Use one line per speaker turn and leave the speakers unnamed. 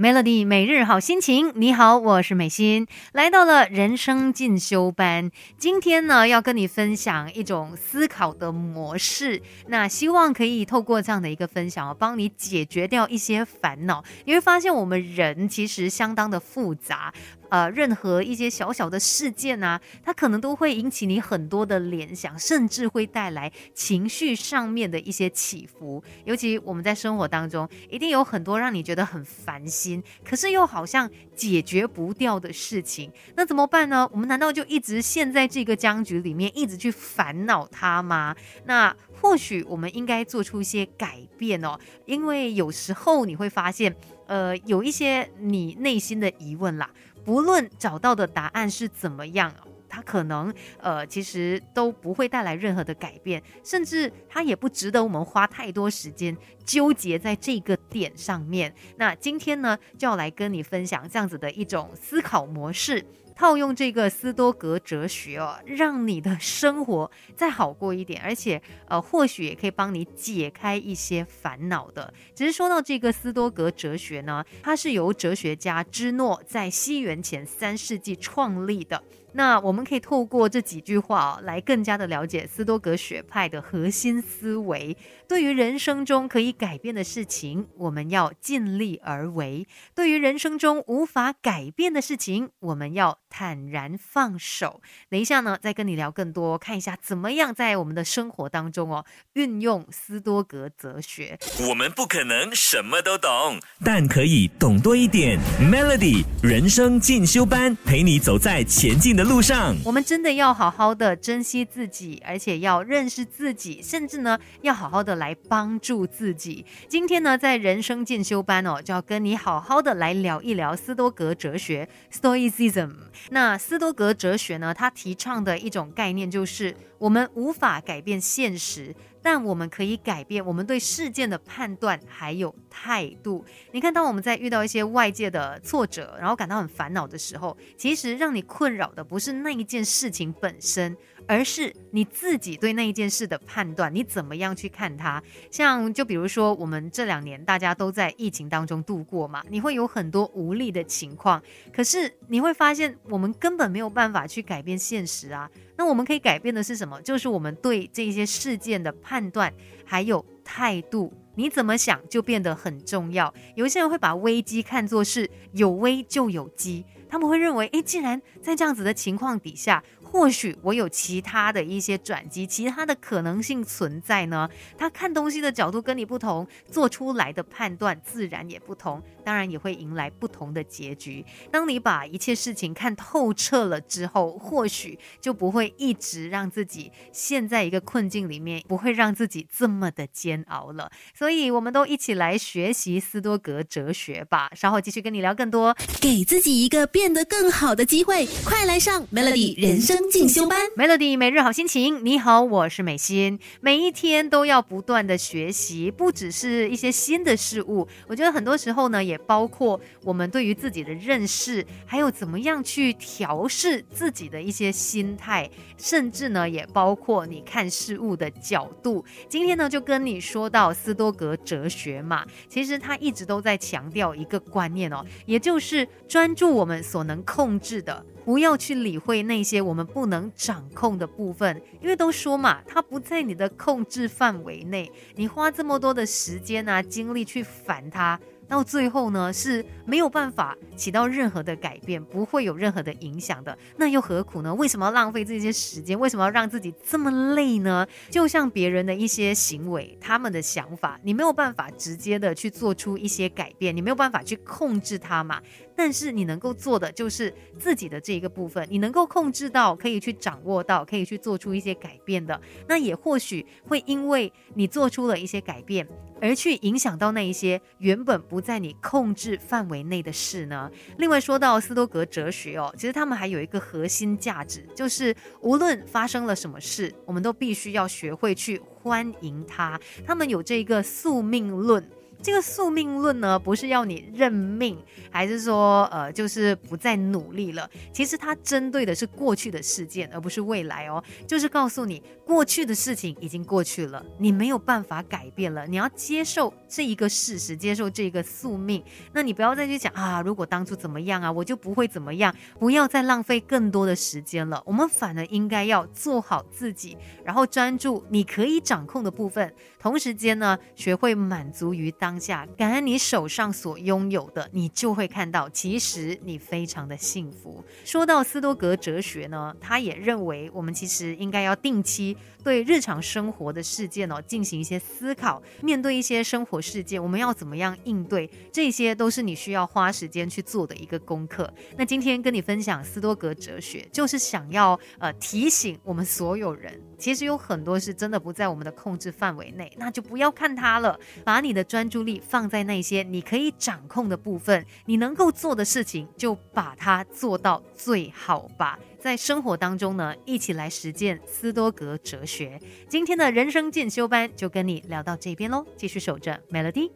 Melody 每日好心情，你好，我是美心，来到了人生进修班。今天呢，要跟你分享一种思考的模式。那希望可以透过这样的一个分享，帮你解决掉一些烦恼。你会发现，我们人其实相当的复杂。呃，任何一些小小的事件啊，它可能都会引起你很多的联想，甚至会带来情绪上面的一些起伏。尤其我们在生活当中，一定有很多让你觉得很烦心，可是又好像解决不掉的事情。那怎么办呢？我们难道就一直陷在这个僵局里面，一直去烦恼它吗？那或许我们应该做出一些改变哦，因为有时候你会发现，呃，有一些你内心的疑问啦。不论找到的答案是怎么样，它可能呃其实都不会带来任何的改变，甚至它也不值得我们花太多时间纠结在这个点上面。那今天呢，就要来跟你分享这样子的一种思考模式。套用这个斯多格哲学哦，让你的生活再好过一点，而且呃，或许也可以帮你解开一些烦恼的。只是说到这个斯多格哲学呢，它是由哲学家芝诺在西元前三世纪创立的。那我们可以透过这几句话来更加的了解斯多格学派的核心思维。对于人生中可以改变的事情，我们要尽力而为；对于人生中无法改变的事情，我们要坦然放手。等一下呢，再跟你聊更多，看一下怎么样在我们的生活当中哦，运用斯多格哲学。
我们不可能什么都懂，但可以懂多一点。Melody 人生进修班，陪你走在前进的。的路上，
我们真的要好好的珍惜自己，而且要认识自己，甚至呢，要好好的来帮助自己。今天呢，在人生进修班哦，就要跟你好好的来聊一聊斯多格哲学 （Stoicism）。那斯多格哲学呢，它提倡的一种概念就是，我们无法改变现实。但我们可以改变我们对事件的判断还有态度。你看，当我们在遇到一些外界的挫折，然后感到很烦恼的时候，其实让你困扰的不是那一件事情本身。而是你自己对那一件事的判断，你怎么样去看它？像就比如说，我们这两年大家都在疫情当中度过嘛，你会有很多无力的情况。可是你会发现，我们根本没有办法去改变现实啊。那我们可以改变的是什么？就是我们对这些事件的判断还有态度。你怎么想就变得很重要。有一些人会把危机看作是有危就有机，他们会认为，诶，既然在这样子的情况底下。或许我有其他的一些转机，其他的可能性存在呢。他看东西的角度跟你不同，做出来的判断自然也不同，当然也会迎来不同的结局。当你把一切事情看透彻了之后，或许就不会一直让自己陷在一个困境里面，不会让自己这么的煎熬了。所以，我们都一起来学习斯多格哲学吧。稍后继续跟你聊更多，
给自己一个变得更好的机会，快来上 Melody 人生。进修班
，Melody 每日好心情。你好，我是美心。每一天都要不断的学习，不只是一些新的事物。我觉得很多时候呢，也包括我们对于自己的认识，还有怎么样去调试自己的一些心态，甚至呢，也包括你看事物的角度。今天呢，就跟你说到斯多格哲学嘛，其实他一直都在强调一个观念哦，也就是专注我们所能控制的。不要去理会那些我们不能掌控的部分，因为都说嘛，它不在你的控制范围内。你花这么多的时间啊、精力去烦它。到最后呢是没有办法起到任何的改变，不会有任何的影响的。那又何苦呢？为什么要浪费这些时间？为什么要让自己这么累呢？就像别人的一些行为，他们的想法，你没有办法直接的去做出一些改变，你没有办法去控制它嘛。但是你能够做的就是自己的这一个部分，你能够控制到，可以去掌握到，可以去做出一些改变的。那也或许会因为你做出了一些改变。而去影响到那一些原本不在你控制范围内的事呢？另外说到斯多格哲学哦，其实他们还有一个核心价值，就是无论发生了什么事，我们都必须要学会去欢迎它。他们有这个宿命论。这个宿命论呢，不是要你认命，还是说呃，就是不再努力了？其实它针对的是过去的事件，而不是未来哦。就是告诉你，过去的事情已经过去了，你没有办法改变了，你要接受这一个事实，接受这个宿命。那你不要再去讲啊，如果当初怎么样啊，我就不会怎么样。不要再浪费更多的时间了，我们反而应该要做好自己，然后专注你可以掌控的部分，同时间呢，学会满足于当。下感恩你手上所拥有的，你就会看到，其实你非常的幸福。说到斯多格哲学呢，他也认为我们其实应该要定期对日常生活的事件哦进行一些思考，面对一些生活事件，我们要怎么样应对，这些都是你需要花时间去做的一个功课。那今天跟你分享斯多格哲学，就是想要呃提醒我们所有人，其实有很多是真的不在我们的控制范围内，那就不要看它了，把你的专注。力放在那些你可以掌控的部分，你能够做的事情，就把它做到最好吧。在生活当中呢，一起来实践斯多格哲学。今天的人生进修班就跟你聊到这边喽，继续守着 Melody。